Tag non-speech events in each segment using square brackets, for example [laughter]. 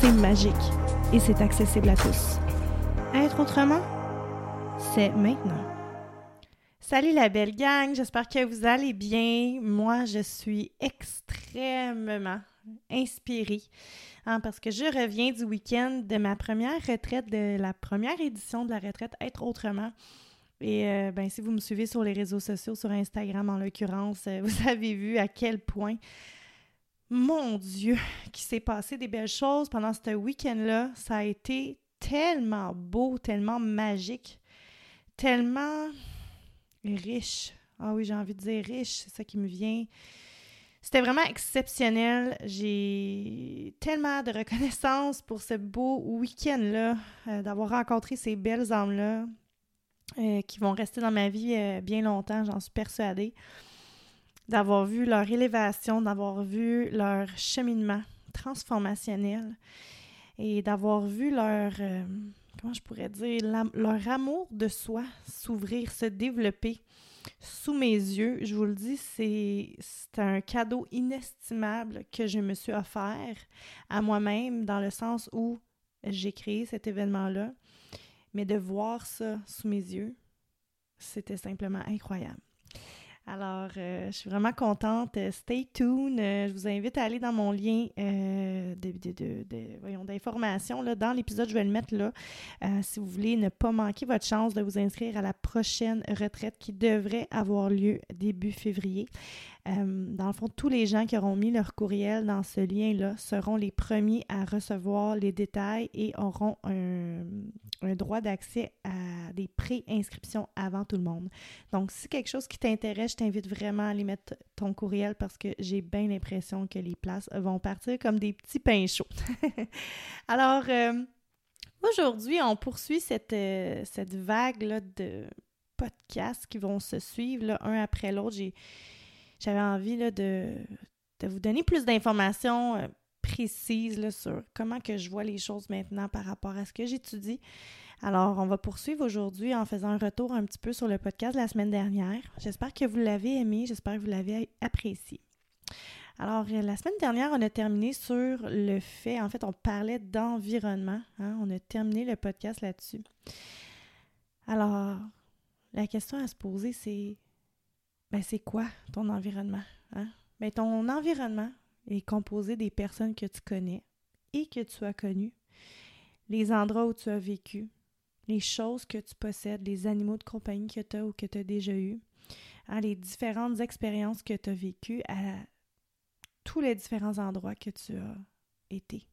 c'est magique et c'est accessible à tous. Être autrement, c'est maintenant. Salut la belle gang, j'espère que vous allez bien. Moi, je suis extrêmement inspirée hein, parce que je reviens du week-end de ma première retraite, de la première édition de la retraite Être autrement. Et euh, ben, si vous me suivez sur les réseaux sociaux, sur Instagram en l'occurrence, euh, [laughs] vous avez vu à quel point mon Dieu, qu'il s'est passé des belles choses pendant ce week-end-là. Ça a été tellement beau, tellement magique, tellement riche. Ah oui, j'ai envie de dire riche, c'est ça qui me vient. C'était vraiment exceptionnel. J'ai tellement de reconnaissance pour ce beau week-end-là, euh, d'avoir rencontré ces belles âmes-là, euh, qui vont rester dans ma vie euh, bien longtemps, j'en suis persuadée d'avoir vu leur élévation, d'avoir vu leur cheminement transformationnel et d'avoir vu leur, euh, comment je pourrais dire, leur amour de soi s'ouvrir, se développer sous mes yeux. Je vous le dis, c'est un cadeau inestimable que je me suis offert à moi-même dans le sens où j'ai créé cet événement-là. Mais de voir ça sous mes yeux, c'était simplement incroyable. Alors, euh, je suis vraiment contente. Stay tuned. Euh, je vous invite à aller dans mon lien euh, d'information. dans l'épisode, je vais le mettre là. si vous voulez ne pas manquer votre chance de vous inscrire à la prochaine retraite qui devrait avoir lieu début février. Dans le fond, tous les gens qui auront mis leur courriel dans ce lien-là seront les premiers à recevoir les détails et auront un, droit d'accès à des pré-inscriptions avant tout le monde. Donc, si quelque chose qui t'intéresse, je t'invite vraiment à aller mettre ton courriel parce que j'ai bien l'impression que les places vont partir comme des petits pains chauds. [laughs] Alors, euh, aujourd'hui, on poursuit cette, euh, cette vague de podcasts qui vont se suivre un après l'autre. J'avais envie de, de, vous donner plus d'informations. Euh, précises sur comment que je vois les choses maintenant par rapport à ce que j'étudie. Alors, on va poursuivre aujourd'hui en faisant un retour un petit peu sur le podcast de la semaine dernière. J'espère que vous l'avez aimé, j'espère que vous l'avez apprécié. Alors, euh, la semaine dernière, on a terminé sur le fait, en fait, on parlait d'environnement. Hein. on a terminé le podcast là-dessus. Alors, la question à se poser, c'est ben, c'est quoi ton environnement? Hein? Ben, ton environnement est composé des personnes que tu connais et que tu as connues, les endroits où tu as vécu, les choses que tu possèdes, les animaux de compagnie que tu as ou que tu as déjà eu, hein, les différentes expériences que tu as vécues à tous les différents endroits que tu as été.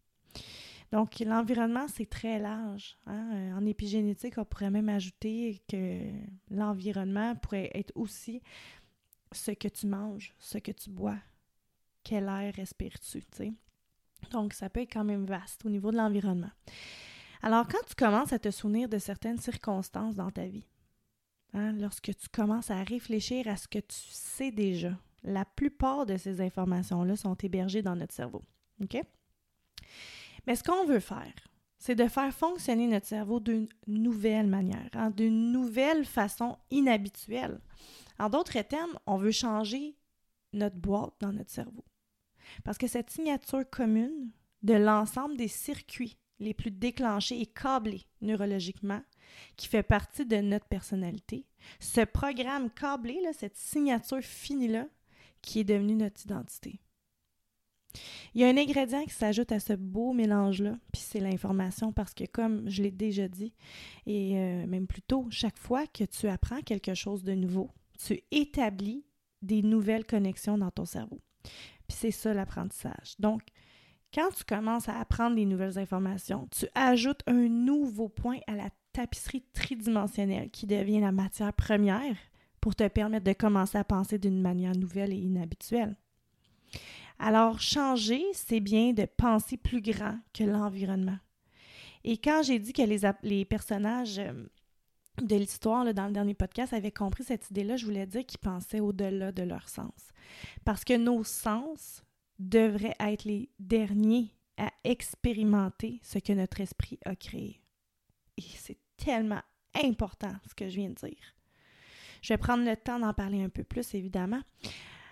Donc, l'environnement, c'est très large. Hein? Euh, en épigénétique, on pourrait même ajouter que l'environnement pourrait être aussi ce que tu manges, ce que tu bois, quel air respires-tu, Donc, ça peut être quand même vaste au niveau de l'environnement. Alors, quand tu commences à te souvenir de certaines circonstances dans ta vie, hein, lorsque tu commences à réfléchir à ce que tu sais déjà, la plupart de ces informations-là sont hébergées dans notre cerveau. OK? Mais ce qu'on veut faire, c'est de faire fonctionner notre cerveau d'une nouvelle manière, hein, d'une nouvelle façon inhabituelle. En d'autres termes, on veut changer notre boîte dans notre cerveau. Parce que cette signature commune de l'ensemble des circuits les plus déclenchés et câblés neurologiquement, qui fait partie de notre personnalité, ce programme câblé, cette signature finie-là, qui est devenue notre identité. Il y a un ingrédient qui s'ajoute à ce beau mélange-là, puis c'est l'information, parce que comme je l'ai déjà dit, et euh, même plus tôt, chaque fois que tu apprends quelque chose de nouveau, tu établis des nouvelles connexions dans ton cerveau. Puis c'est ça l'apprentissage. Donc, quand tu commences à apprendre des nouvelles informations, tu ajoutes un nouveau point à la tapisserie tridimensionnelle qui devient la matière première pour te permettre de commencer à penser d'une manière nouvelle et inhabituelle. Alors, changer, c'est bien de penser plus grand que l'environnement. Et quand j'ai dit que les, les personnages euh, de l'histoire, dans le dernier podcast, avaient compris cette idée-là, je voulais dire qu'ils pensaient au-delà de leur sens. Parce que nos sens devraient être les derniers à expérimenter ce que notre esprit a créé. Et c'est tellement important ce que je viens de dire. Je vais prendre le temps d'en parler un peu plus, évidemment.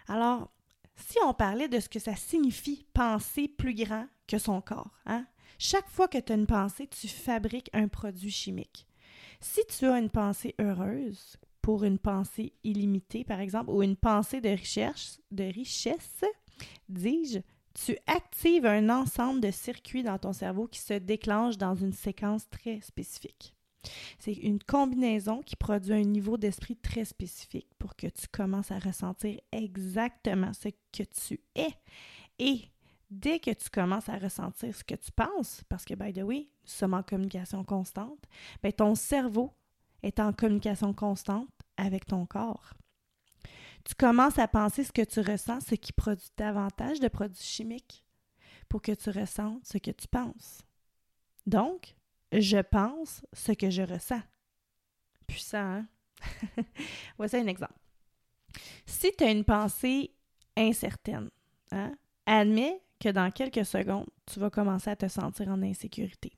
Alors, si on parlait de ce que ça signifie penser plus grand que son corps, hein? chaque fois que tu as une pensée, tu fabriques un produit chimique. Si tu as une pensée heureuse pour une pensée illimitée, par exemple, ou une pensée de richesse, de richesse, dis-je, tu actives un ensemble de circuits dans ton cerveau qui se déclenchent dans une séquence très spécifique. C'est une combinaison qui produit un niveau d'esprit très spécifique pour que tu commences à ressentir exactement ce que tu es. Et dès que tu commences à ressentir ce que tu penses, parce que, by the way, nous sommes en communication constante, bien, ton cerveau est en communication constante avec ton corps. Tu commences à penser ce que tu ressens, ce qui produit davantage de produits chimiques pour que tu ressentes ce que tu penses. Donc, je pense ce que je ressens. Puissant, hein? [laughs] Voici un exemple. Si tu as une pensée incertaine, hein, admets que dans quelques secondes, tu vas commencer à te sentir en insécurité.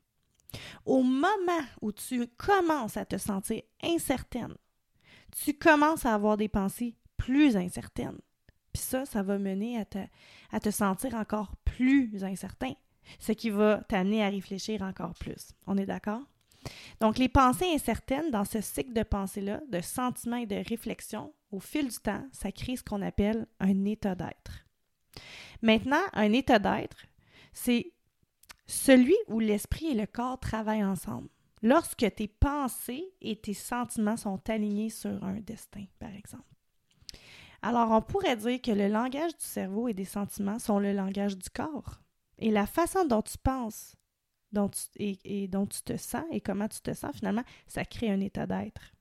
Au moment où tu commences à te sentir incertaine, tu commences à avoir des pensées plus incertaines. Puis ça, ça va mener à te, sentir encore plus incertain ce qui va t'amener à réfléchir encore plus. On est d'accord? Donc, les pensées incertaines dans ce cycle de pensée-là, de sentiments et de réflexion, au fil du temps, ça crée ce qu'on appelle un état d'être. Maintenant, un état d'être, c'est celui où l'esprit et le corps travaillent ensemble. Lorsque tes pensées et tes sentiments sont alignés sur un destin, par exemple. Alors, on pourrait dire que le langage du cerveau et des sentiments sont le langage du corps. Et la façon dont tu penses dont et, dont tu te sens et comment tu te sens, finalement, ça crée un état d'être.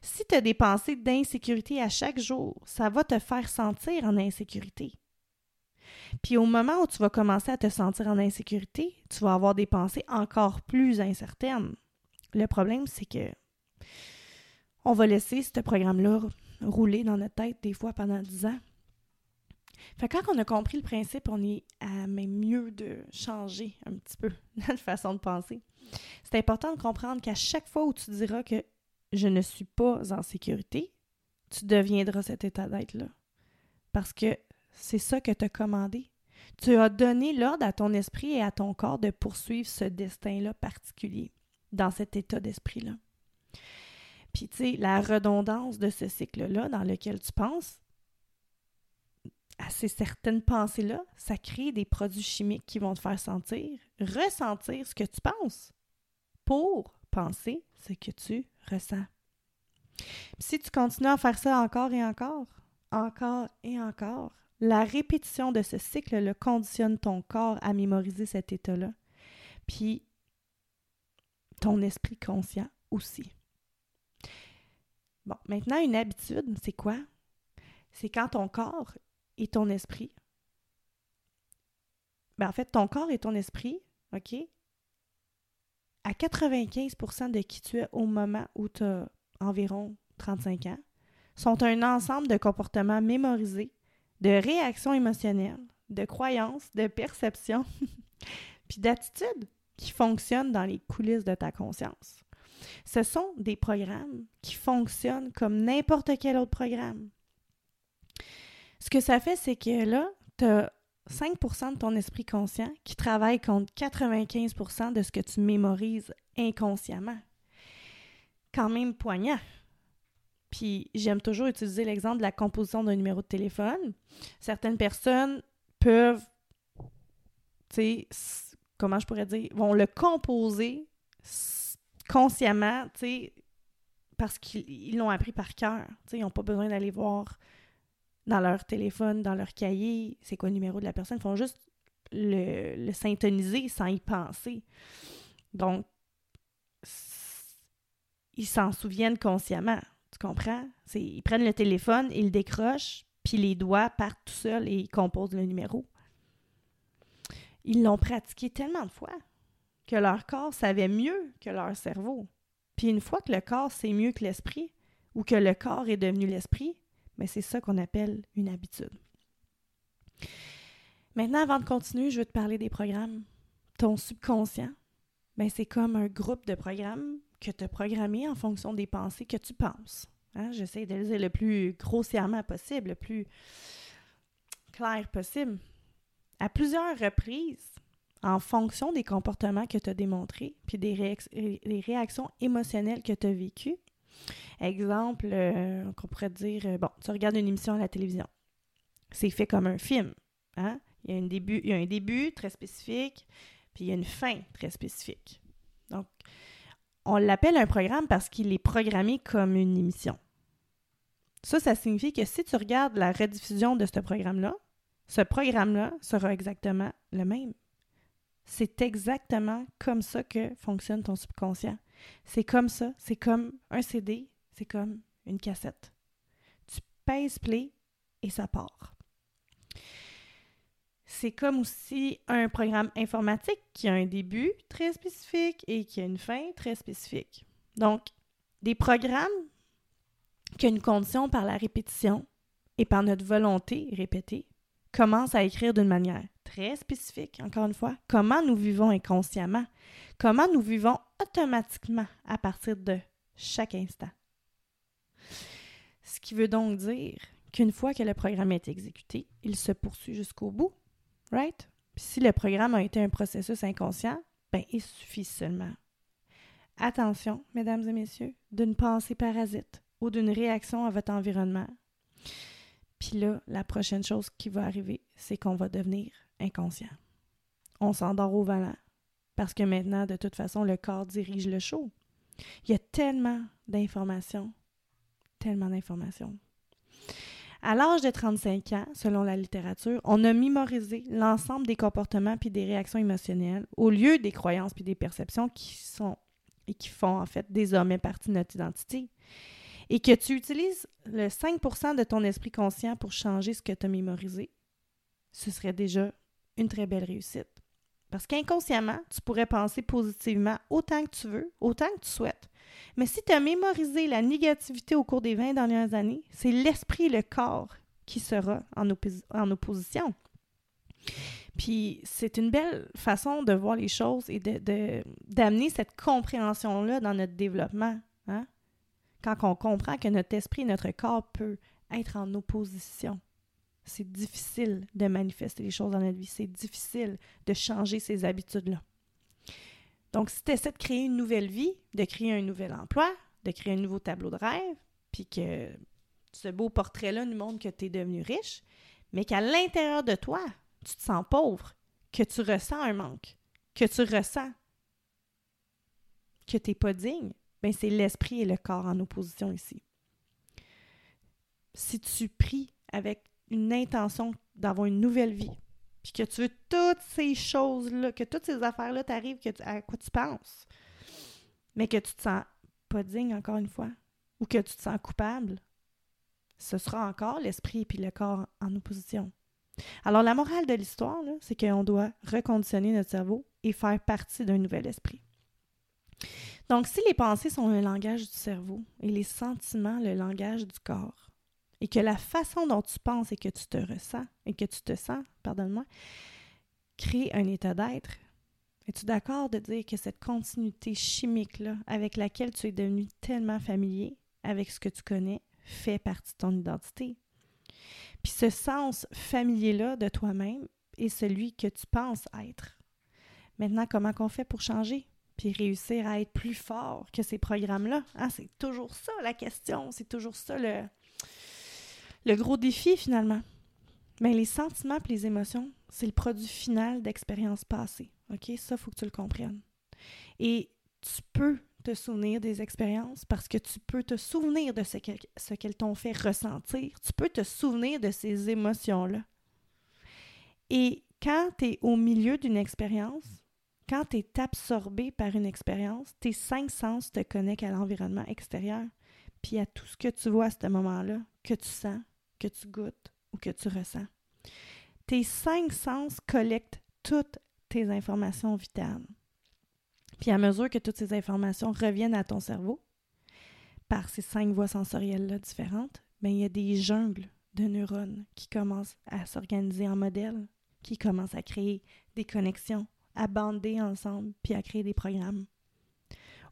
Si tu as des pensées d'insécurité à chaque jour, ça va te faire sentir en insécurité. Puis au moment où tu vas commencer à te sentir en insécurité, tu vas avoir des pensées encore plus incertaines. Le problème, c'est que on va laisser ce programme-là rouler dans notre tête des fois pendant dix ans. Fait quand on a compris le principe, on est à même mieux de changer un petit peu [laughs] notre façon de penser. C'est important de comprendre qu'à chaque fois où tu diras que je ne suis pas en sécurité, tu deviendras cet état d'être-là. Parce que c'est ça que tu as commandé. Tu as donné l'ordre à ton esprit et à ton corps de poursuivre ce destin-là particulier, dans cet état d'esprit-là. Puis, tu sais, la redondance de ce cycle-là dans lequel tu penses, à ces certaines pensées-là, ça crée des produits chimiques qui vont te faire sentir, ressentir ce que tu penses pour penser ce que tu ressens. si tu continues à faire ça encore et encore, encore et encore, la répétition de ce cycle-là conditionne ton corps à mémoriser cet état-là. Puis ton esprit conscient aussi. Bon, maintenant, une habitude, c'est quoi? C'est quand ton corps et ton esprit. Ben, en fait, ton corps et ton esprit, OK? À 95% de qui tu es au moment où tu as environ 35 ans, sont un ensemble de comportements mémorisés, de réactions émotionnelles, de croyances, de perceptions, [laughs] puis d'attitudes qui fonctionnent dans les coulisses de ta conscience. Ce sont des programmes qui fonctionnent comme n'importe quel autre programme. Ce que ça fait, c'est que là, tu as 5 de ton esprit conscient qui travaille contre 95 de ce que tu mémorises inconsciemment. Quand même poignant. Puis j'aime toujours utiliser l'exemple de la composition d'un numéro de téléphone. Certaines personnes peuvent, tu sais, comment je pourrais dire, vont le composer consciemment, tu sais, parce qu'ils l'ont appris par cœur. Tu sais, ils n'ont pas besoin d'aller voir dans leur téléphone, dans leur cahier, c'est quoi le numéro de la personne. Ils font juste le, le syntoniser sans y penser. Donc, ils s'en souviennent consciemment. Tu comprends? Ils prennent le téléphone, ils le décrochent, puis les doigts partent tout seuls et ils composent le numéro. Ils l'ont pratiqué tellement de fois que leur corps savait mieux que leur cerveau. Puis une fois que le corps sait mieux que l'esprit, ou que le corps est devenu l'esprit, mais c'est ça qu'on appelle une habitude. Maintenant, avant de continuer, je veux te parler des programmes. Ton subconscient, ben, c'est comme un groupe de programmes que tu as programmé en fonction des pensées que tu penses. Hein? J'essaie de le dire le plus grossièrement possible, le plus clair possible. À plusieurs reprises, en fonction des comportements que tu as démontrés, puis des, réactions émotionnelles que tu as vécues, Exemple, euh, on pourrait dire, euh, bon, tu regardes une émission à la télévision. C'est fait comme un film. Hein? Il, y a un début, il y a un début très spécifique, puis il y a une fin très spécifique. Donc, on l'appelle un programme parce qu'il est programmé comme une émission. Ça, ça signifie que si tu regardes la rediffusion de ce programme-là, ce programme-là sera exactement le même. C'est exactement comme ça que fonctionne ton subconscient. C'est comme ça, c'est comme un CD, c'est comme une cassette. Tu pèses play et ça part. C'est comme aussi un programme informatique qui a un début très spécifique et qui a une fin très spécifique. Donc, des programmes qui ont une condition par la répétition et par notre volonté répétée commencent à écrire d'une manière très spécifique, encore une fois, comment nous vivons inconsciemment, comment nous vivons automatiquement à partir de chaque instant? Ce qui veut donc dire qu'une fois que le programme est exécuté, il se poursuit jusqu'au bout, right? Si le programme a été un processus inconscient, ben il suffit seulement. Attention, mesdames et messieurs, d'une pensée parasite ou d'une réaction à votre environnement. Puis là, la prochaine chose qui va arriver, c'est qu'on va devenir inconscient. On s'endort au volant parce que maintenant, de toute façon, le corps dirige le show. Il y a tellement d'informations, tellement d'informations. À l'âge de 35 ans, selon la littérature, on a mémorisé l'ensemble des comportements puis des réactions émotionnelles au lieu des croyances puis des perceptions qui sont et qui font en fait désormais partie de notre identité. Et que tu utilises le 5% de ton esprit conscient pour changer ce que tu as mémorisé, ce serait déjà une très belle réussite. Parce qu'inconsciemment, tu pourrais penser positivement autant que tu veux, autant que tu souhaites. Mais si tu as mémorisé la négativité au cours des 20 dernières années, c'est l'esprit et le corps qui sera en, opposition. Puis c'est une belle façon de voir les choses et d'amener de, cette compréhension-là dans notre développement. Hein? Quand on comprend que notre esprit et notre corps peuvent être en opposition c'est difficile de manifester les choses dans notre vie. C'est difficile de changer ces habitudes-là. Donc, si tu essaies de créer une nouvelle vie, de créer un nouvel emploi, de créer un nouveau tableau de rêve, puis que ce beau portrait-là nous montre que tu es devenu riche, mais qu'à l'intérieur de toi, tu te sens pauvre, que tu ressens un manque, que tu ressens que tu n'es pas digne, bien, c'est l'esprit et le corps en opposition ici. si tu pries avec une intention d'avoir une nouvelle vie, puis que tu veux toutes ces choses-là, que toutes ces affaires-là t'arrivent, à quoi tu penses, mais que tu te sens pas digne, encore une fois, ou que tu te sens coupable, ce sera encore l'esprit et le corps en opposition. Alors, la morale de l'histoire, c'est qu'on doit reconditionner notre cerveau et faire partie d'un nouvel esprit. Donc, si les pensées sont le langage du cerveau et les sentiments le langage du corps, et que la façon dont tu penses et que tu te ressens et que tu te sens, pardonne-moi, crée un état d'être, es-tu d'accord de dire que cette continuité chimique-là, avec laquelle tu es devenu tellement familier avec ce que tu connais, fait partie de ton identité? Puis ce sens familier-là de toi-même est celui que tu penses être. Maintenant, comment qu'on fait pour changer? puis réussir à être plus fort que ces programmes-là? Hein, c'est toujours ça la question, c'est toujours ça le, le gros défi finalement. Mais les sentiments et les émotions, c'est le produit final d'expériences passées. OK? Ça, il faut que tu le comprennes. Et tu peux te souvenir des expériences parce que tu peux te souvenir de ce qu'elles t'ont fait ressentir. Tu peux te souvenir de ces émotions-là. Et quand tu es au milieu d'une expérience, quand tu es absorbé par une expérience, tes cinq sens te connectent à l'environnement extérieur, puis à tout ce que tu vois à ce moment-là, que tu sens, que tu goûtes ou que tu ressens. Tes cinq sens collectent toutes tes informations vitales. Puis à mesure que toutes ces informations reviennent à ton cerveau, par ces cinq voies sensorielles-là différentes, bien, il y a des jungles de neurones qui commencent à s'organiser en modèles, qui commencent à créer des connexions, à bander ensemble puis à créer des programmes.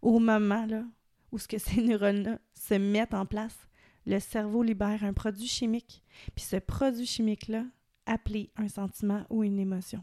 Au moment là, où ce que ces [laughs] neurones-là se mettent en place, le cerveau libère un produit chimique, puis ce produit chimique-là, appelé un sentiment ou une émotion.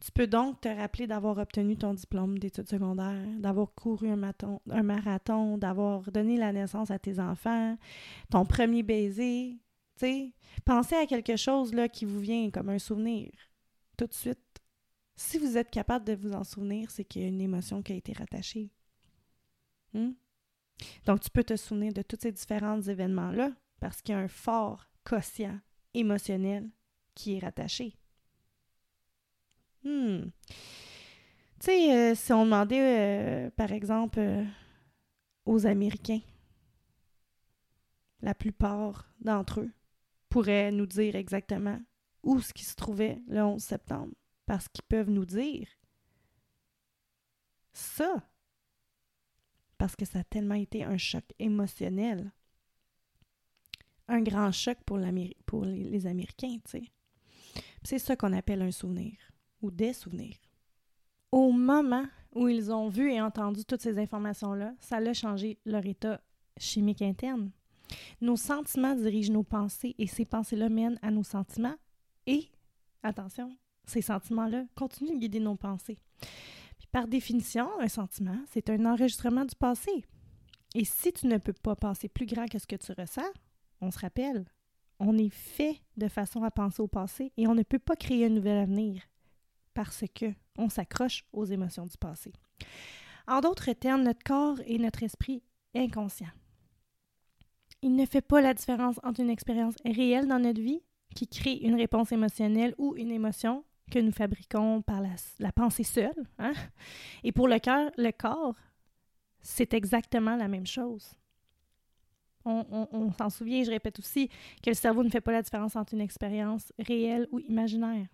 Tu peux donc te rappeler d'avoir obtenu ton diplôme d'études secondaires, d'avoir couru un, marathon, d'avoir donné la naissance à tes enfants, ton premier baiser. Tu sais, pensez à quelque chose là, qui vous vient comme un souvenir tout de suite. Si vous êtes capable de vous en souvenir, c'est qu'il y a une émotion qui a été rattachée. Hmm? Donc, tu peux te souvenir de tous ces différents événements-là parce qu'il y a un fort quotient émotionnel qui est rattaché. Hmm. Tu sais, euh, si on demandait, euh, par exemple, euh, aux Américains, la plupart d'entre eux pourraient nous dire exactement où ce qui se trouvait le 11 septembre, parce qu'ils peuvent nous dire ça, parce que ça a tellement été un choc émotionnel, un grand choc pour, pour les Américains, tu sais. C'est ça qu'on appelle un souvenir ou des souvenirs. Au moment où ils ont vu et entendu toutes ces informations-là, ça a changé leur état chimique interne. Nos sentiments dirigent nos pensées et ces pensées-là mènent à nos sentiments et, attention, ces sentiments-là continuent de guider nos pensées. par définition, un sentiment, c'est un enregistrement du passé. Et si tu ne peux pas penser plus grand que ce que tu ressens, on se rappelle, on est fait de façon à penser au passé et on ne peut pas créer un nouvel avenir parce que on s'accroche aux émotions du passé. En d'autres termes, notre corps et notre esprit inconscient. Il ne fait pas la différence entre une expérience réelle dans notre vie qui crée une réponse émotionnelle ou une émotion que nous fabriquons par la, pensée seule. Hein? Et pour le cœur, le corps, c'est exactement la même chose. On, s'en souvient, je répète aussi, que le cerveau ne fait pas la différence entre une expérience réelle ou imaginaire.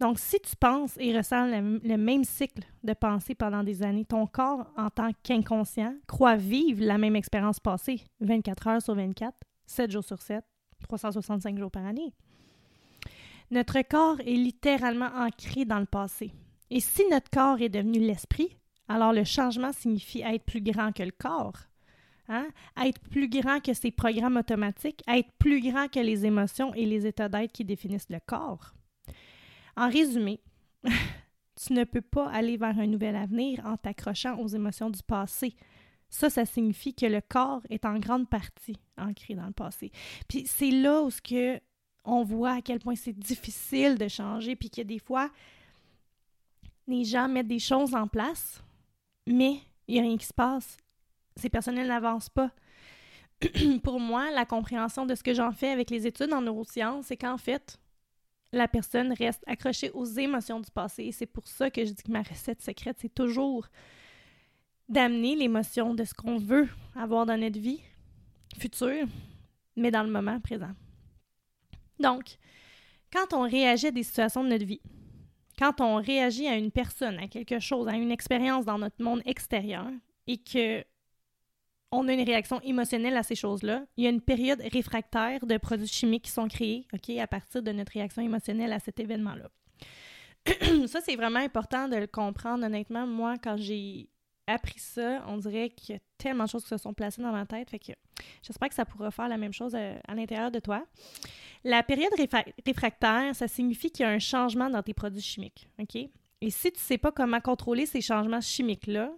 Donc, si tu penses et ressens le, même cycle de pensée pendant des années, ton corps, en tant qu'inconscient, croit vivre la même expérience passée 24 heures sur 24, 7 jours sur 7, 365 jours par année. Notre corps est littéralement ancré dans le passé. Et si notre corps est devenu l'esprit, alors le changement signifie être plus grand que le corps, hein? être plus grand que ses programmes automatiques, être plus grand que les émotions et les états d'être qui définissent le corps. En résumé, [laughs] tu ne peux pas aller vers un nouvel avenir en t'accrochant aux émotions du passé. Ça, ça signifie que le corps est en grande partie ancré dans le passé. Puis c'est là où ce que on voit à quel point c'est difficile de changer, puis que des fois, les gens mettent des choses en place, mais il n'y a rien qui se passe. Ces personnels n'avancent pas. [clears throat] Pour moi, la compréhension de ce que j'en fais avec les études en neurosciences, c'est qu'en fait, la personne reste accrochée aux émotions du passé. C'est pour ça que je dis que ma recette secrète, c'est toujours d'amener l'émotion de ce qu'on veut avoir dans notre vie future, mais dans le moment présent. Donc, quand on réagit à des situations de notre vie, quand on réagit à une personne, à quelque chose, à une expérience dans notre monde extérieur et que on a une réaction émotionnelle à ces choses-là, il y a une période réfractaire de produits chimiques qui sont créés OK, à partir de notre réaction émotionnelle à cet événement-là. [clears throat] ça, c'est vraiment important de le comprendre. Honnêtement, moi, quand j'ai appris ça, on dirait qu'il y a tellement de choses qui se sont placées dans ma tête. Fait j'espère que ça pourra faire la même chose à, euh, à l'intérieur de toi. La période réfractaire, ça signifie qu'il y a un changement dans tes produits chimiques. OK? Et si tu ne sais pas comment contrôler ces changements chimiques-là,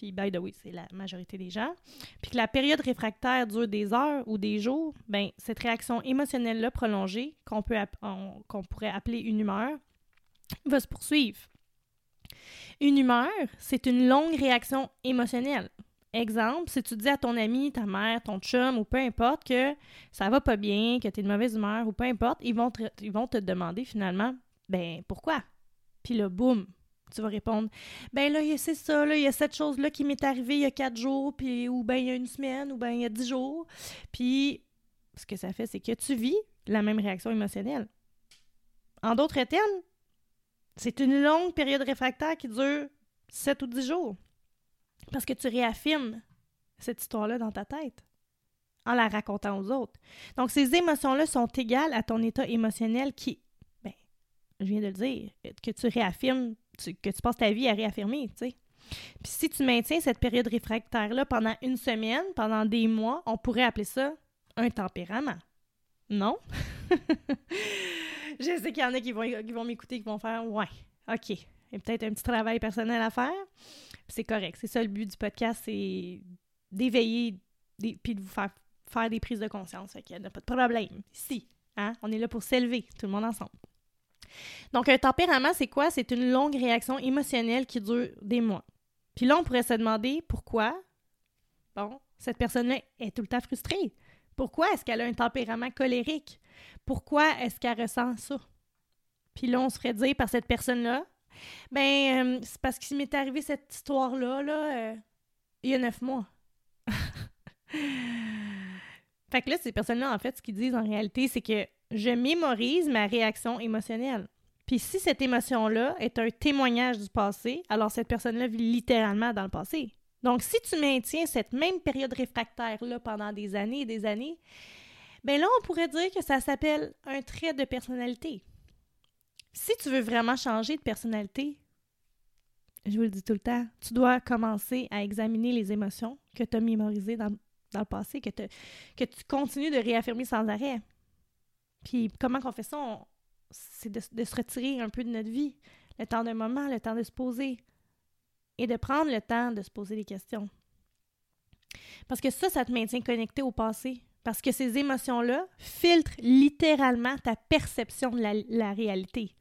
puis by the way, c'est la majorité des gens, puis que la période réfractaire dure des heures ou des jours, ben cette réaction émotionnelle-là prolongée, qu'on pourrait appeler une humeur, va se poursuivre. Une humeur, c'est une longue réaction émotionnelle. Exemple, si tu dis à ton ami, ta mère, ton chum ou peu importe que ça va pas bien, que tu es de mauvaise humeur ou peu importe, ils vont te, ils vont te demander finalement, ben pourquoi? Puis là, boum, tu vas répondre. Ben là c'est ça là il y a cette chose là qui m'est arrivée il y a quatre jours puis ou ben il y a une semaine ou ben il y a dix jours. Puis ce que ça fait c'est que tu vis la même réaction émotionnelle. En d'autres termes c'est une longue période réfractaire qui dure sept ou dix jours. Parce que tu réaffirmes cette histoire là dans ta tête en la racontant aux autres. Donc ces émotions là sont égales à ton état émotionnel qui ben je viens de le dire que tu réaffirmes que tu passes ta vie à réaffirmer, tu sais. Puis si tu maintiens cette période réfractaire-là pendant une semaine, pendant des mois, on pourrait appeler ça un tempérament. Non? [laughs] Je sais qu'il y en a qui vont, qui vont m'écouter, qui vont faire Ouais, OK. Il y a peut-être un petit travail personnel à faire. C'est correct. C'est ça le but du podcast, c'est d'éveiller puis de vous faire faire des prises de conscience. Fait qu'il n'y a pas de problème. Si, hein? On est là pour s'élever, tout le monde ensemble. Donc, un tempérament, c'est quoi? C'est une longue réaction émotionnelle qui dure des mois. Puis là, on pourrait se demander pourquoi, bon, cette personne-là est tout le temps frustrée. Pourquoi est-ce qu'elle a un tempérament colérique? Pourquoi est-ce qu'elle ressent ça? Puis là, on se ferait dire par cette personne-là, ben, euh, c'est parce qu'il m'est arrivé cette histoire-là, là, euh, il y a neuf mois. [laughs] fait que là, ces personnes-là, en fait, ce qu'ils disent en réalité, c'est que je mémorise ma réaction émotionnelle. Puis si cette émotion-là est un témoignage du passé, alors cette personne-là vit littéralement dans le passé. Donc si tu maintiens cette même période réfractaire-là pendant des années et des années, ben là, on pourrait dire que ça s'appelle un trait de personnalité. Si tu veux vraiment changer de personnalité, je vous le dis tout le temps, tu dois commencer à examiner les émotions que tu as mémorisées dans, le passé, que, que tu continues de réaffirmer sans arrêt. Puis comment qu'on fait ça? C'est de, se retirer un peu de notre vie, le temps d'un moment, le temps de se poser et de prendre le temps de se poser des questions. Parce que ça, ça te maintient connecté au passé. Parce que ces émotions-là filtrent littéralement ta perception de la, réalité.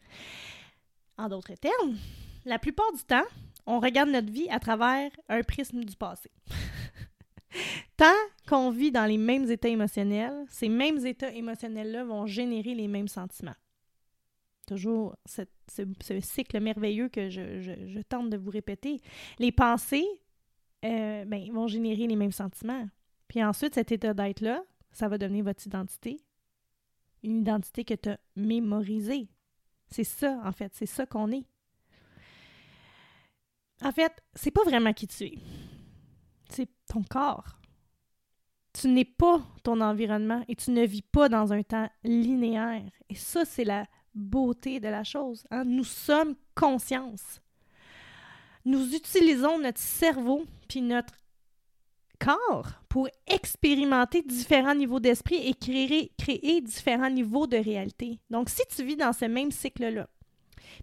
En d'autres termes, la plupart du temps, on regarde notre vie à travers un prisme du passé. [laughs] Tant qu'on vit dans les mêmes états émotionnels, ces mêmes états émotionnels-là vont générer les mêmes sentiments. Toujours ce, cycle merveilleux que je, tente de vous répéter. Les pensées euh, ben, vont générer les mêmes sentiments. Puis ensuite, cet état d'être-là, ça va devenir votre identité. Une identité que tu as mémorisée. C'est ça, en fait. C'est ça qu'on est. En fait, c'est pas vraiment qui tu es. C'est ton corps. Tu n'es pas ton environnement et tu ne vis pas dans un temps linéaire. Et ça, c'est la beauté de la chose. Hein. Nous sommes conscience. Nous utilisons notre cerveau puis notre corps pour expérimenter différents niveaux d'esprit et créer, créer différents niveaux de réalité. Donc, si tu vis dans ce même cycle-là,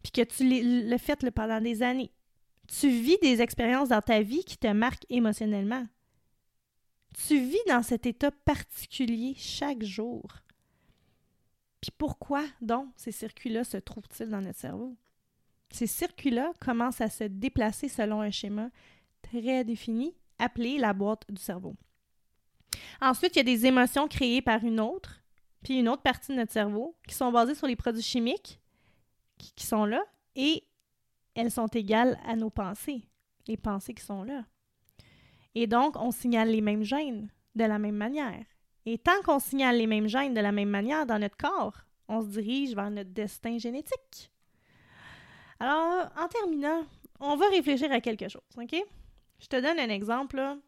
puis que tu le fait pendant des années, tu vis des expériences dans ta vie qui te marquent émotionnellement. Tu vis dans cet état particulier chaque jour? Puis pourquoi donc ces circuits-là se trouvent-ils dans notre cerveau? Ces circuits-là commencent à se déplacer selon un schéma très défini appelé la boîte du cerveau. Ensuite, il y a des émotions créées par une autre, puis une autre partie de notre cerveau, qui sont basées sur les produits chimiques qui, sont là, et elles sont égales à nos pensées, les pensées qui sont là. Et donc, on signale les mêmes gènes de la même manière. Et tant qu'on signale les mêmes gènes de la même manière dans notre corps, on se dirige vers notre destin génétique. Alors, en terminant, on va réfléchir à quelque chose, OK? Je te donne un exemple.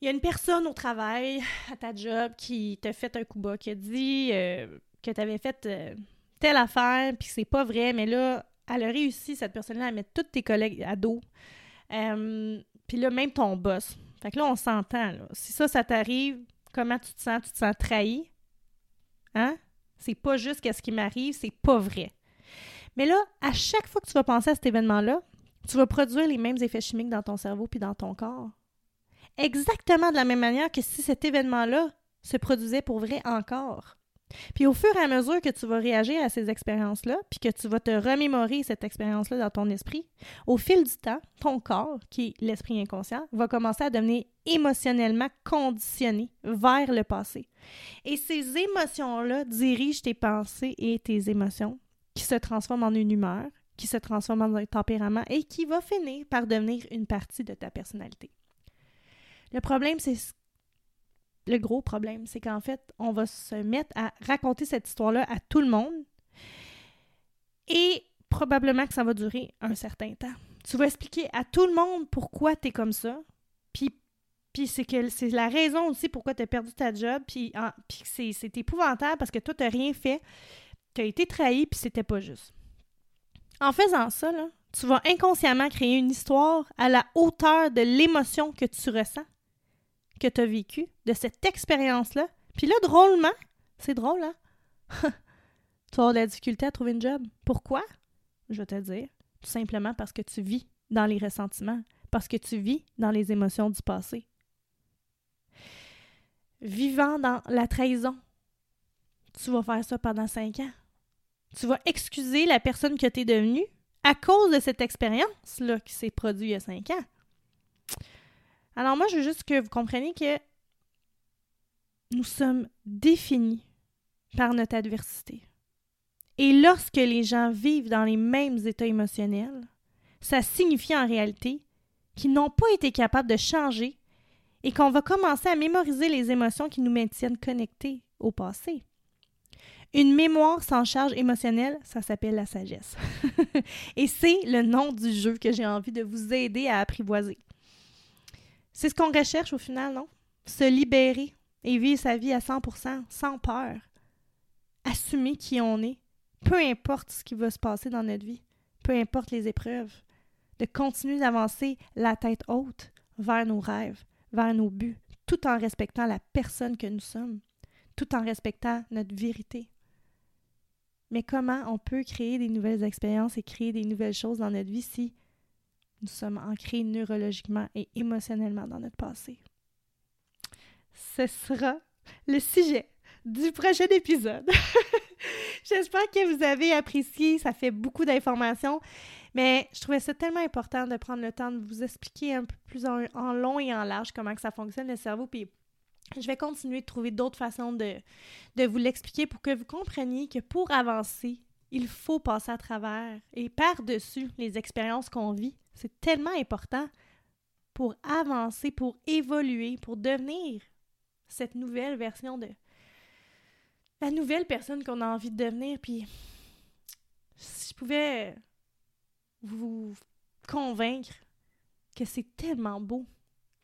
Il y a une personne au travail, à ta job, qui t'a fait un coup bas, qui a dit euh, que tu avais fait euh, telle affaire, puis c'est pas vrai, mais là, elle a réussi, cette personne-là, à mettre tous tes collègues à dos. Euh, puis là, même ton boss. Fait que là, on s'entend. Si ça, ça t'arrive, comment tu te sens? Tu te sens trahi? Hein? C'est pas juste qu'est-ce qui m'arrive, c'est pas vrai. Mais là, à chaque fois que tu vas penser à cet événement-là, tu vas produire les mêmes effets chimiques dans ton cerveau puis dans ton corps. Exactement de la même manière que si cet événement-là se produisait pour vrai encore. Puis au fur et à mesure que tu vas réagir à ces expériences-là, puis que tu vas te remémorer cette expérience-là dans ton esprit, au fil du temps, ton corps, qui est l'esprit inconscient, va commencer à devenir émotionnellement conditionné vers le passé. Et ces émotions-là dirigent tes pensées et tes émotions, qui se transforment en une humeur, qui se transforme en un tempérament et qui va finir par devenir une partie de ta personnalité. Le problème, c'est le gros problème, c'est qu'en fait, on va se mettre à raconter cette histoire-là à tout le monde et probablement que ça va durer un certain temps. Tu vas expliquer à tout le monde pourquoi tu es comme ça, puis, c'est que c'est la raison aussi pourquoi tu as perdu ta job, puis, puis c'est épouvantable parce que toi, tu rien fait, tu as été trahi, puis c'était pas juste. En faisant ça, tu vas inconsciemment créer une histoire à la hauteur de l'émotion que tu ressens que tu as vécu, de cette expérience-là. Puis là, drôlement, c'est drôle, hein? [laughs] tu avoir de la difficulté à trouver une job. Pourquoi? Je vais te dire. Tout simplement parce que tu vis dans les ressentiments, parce que tu vis dans les émotions du passé. Vivant dans la trahison, tu vas faire ça pendant cinq ans. Tu vas excuser la personne que tu es devenue à cause de cette expérience-là qui s'est produite il y a cinq ans. Alors moi, je veux juste que vous compreniez que nous sommes définis par notre adversité. Et lorsque les gens vivent dans les mêmes états émotionnels, ça signifie en réalité qu'ils n'ont pas été capables de changer et qu'on va commencer à mémoriser les émotions qui nous maintiennent connectés au passé. Une mémoire sans charge émotionnelle, ça s'appelle la sagesse. [laughs] et c'est le nom du jeu que j'ai envie de vous aider à apprivoiser. C'est ce qu'on recherche au final, non? Se libérer et vivre sa vie à 100%, sans peur. Assumer qui on est, peu importe ce qui va se passer dans notre vie, peu importe les épreuves. De continuer d'avancer la tête haute vers nos rêves, vers nos buts, tout en respectant la personne que nous sommes, tout en respectant notre vérité. Mais comment on peut créer des nouvelles expériences et créer des nouvelles choses dans notre vie si nous sommes ancrés neurologiquement et émotionnellement dans notre passé. Ce sera le sujet du prochain épisode. [laughs] J'espère que vous avez apprécié, ça fait beaucoup d'informations, mais je trouvais ça tellement important de prendre le temps de vous expliquer un peu plus en, long et en large comment que ça fonctionne le cerveau, puis je vais continuer de trouver d'autres façons de, de vous l'expliquer pour que vous compreniez que pour avancer Il faut passer à travers et par-dessus les expériences qu'on vit. C'est tellement important pour avancer, pour évoluer, pour devenir cette nouvelle version de la nouvelle personne qu'on a envie de devenir. Puis, si je pouvais vous convaincre que c'est tellement beau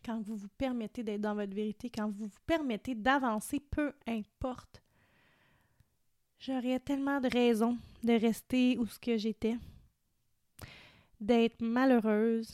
quand vous vous permettez d'être dans votre vérité, quand vous vous permettez d'avancer, peu importe. J'aurais tellement de raisons de rester où ce que j'étais, d'être malheureuse,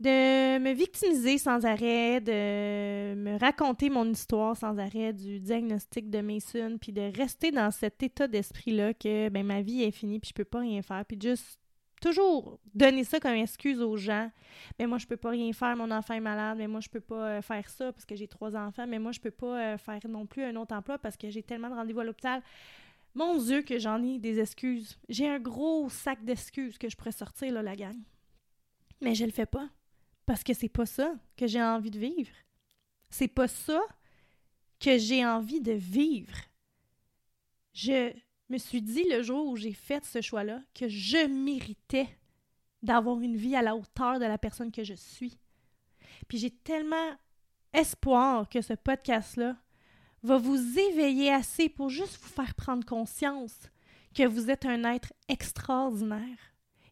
de me victimiser sans arrêt, de me raconter mon histoire sans arrêt du diagnostic de Mason, puis de rester dans cet état d'esprit-là que ben, ma vie est finie, puis je peux pas rien faire, puis juste toujours donner ça comme excuse aux gens. Mais moi, je peux pas rien faire, mon enfant est malade, mais moi, je peux pas euh, faire ça parce que j'ai trois enfants, mais moi, je peux pas euh, faire non plus un autre emploi parce que j'ai tellement de rendez-vous à l'hôpital. Mon Dieu, que j'en ai des excuses. J'ai un gros sac d'excuses que je pourrais sortir, là, la gang. Mais je le fais pas parce que c'est pas ça que j'ai envie de vivre. C'est pas ça que j'ai envie de vivre. Je me suis dit le jour où j'ai fait ce choix-là que je méritais d'avoir une vie à la hauteur de la personne que je suis. Puis j'ai tellement espoir que ce podcast-là va vous éveiller assez pour juste vous faire prendre conscience que vous êtes un être extraordinaire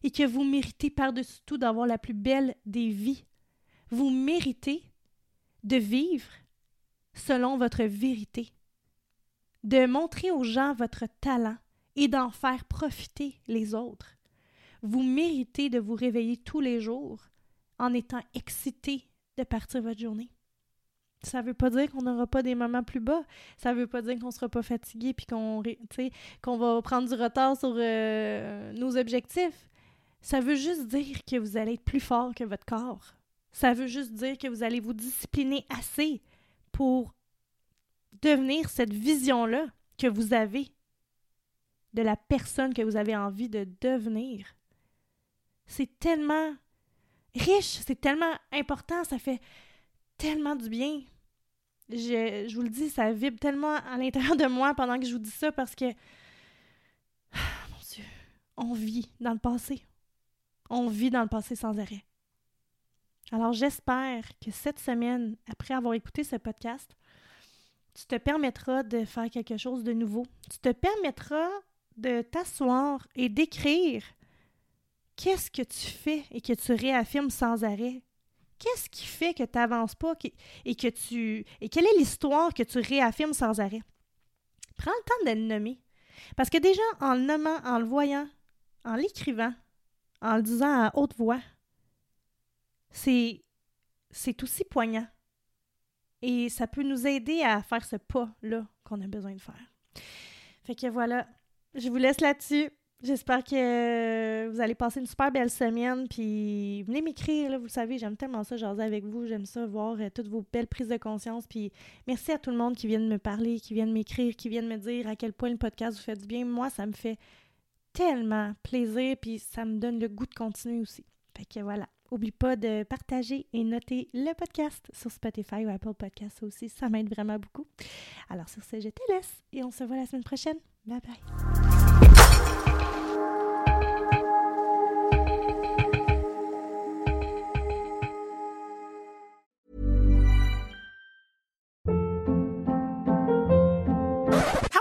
et que vous méritez par-dessus tout d'avoir la plus belle des vies vous méritez de vivre selon votre vérité, de montrer aux gens votre talent et d'en faire profiter les autres. Vous méritez de vous réveiller tous les jours en étant excité de partir votre journée. Ça veut pas dire qu'on n'aura pas des moments plus bas. Ça veut pas dire qu'on sera pas fatigué puis qu'on qu'on va prendre du retard sur euh, nos objectifs. Ça veut juste dire que vous allez être plus fort que votre corps. Ça veut juste dire que vous allez vous discipliner assez pour devenir cette vision-là que vous avez de la personne que vous avez envie de devenir. C'est tellement riche, c'est tellement important, ça fait tellement du bien. Je, je, vous le dis, ça vibre tellement à l'intérieur de moi pendant que je vous dis ça parce que, mon Dieu, on vit dans le passé. On vit dans le passé sans arrêt. Alors j'espère que cette semaine, après avoir écouté ce podcast, tu te permettras de faire quelque chose de nouveau. Tu te permettras de t'asseoir et d'écrire qu'est-ce que tu fais et que tu réaffirmes sans arrêt. Qu'est-ce qui fait que tu n'avances pas et que tu. Et quelle est l'histoire que tu réaffirmes sans arrêt? Prends le temps de le nommer. Parce que déjà, en le nommant, en le voyant, en l'écrivant, en le disant à haute voix, c'est, c'est aussi poignant. Et ça peut nous aider à faire ce pas-là qu'on a besoin de faire. Fait que voilà, je vous laisse là-dessus. J'espère que vous allez passer une super belle semaine. Puis venez m'écrire, vous savez, j'aime tellement ça, jaser avec vous. J'aime ça, voir euh, toutes vos belles prises de conscience. Puis merci à tout le monde qui vient de me parler, qui vient de m'écrire, qui vient de me dire à quel point le podcast vous fait du bien. Moi, ça me fait tellement plaisir. Puis ça me donne le goût de continuer aussi. Fait que voilà. Oublie pas de partager et noter le podcast sur Spotify ou Apple Podcasts aussi. Ça m'aide vraiment beaucoup. Alors sur ce, je te laisse et on se voit la semaine prochaine. Bye bye.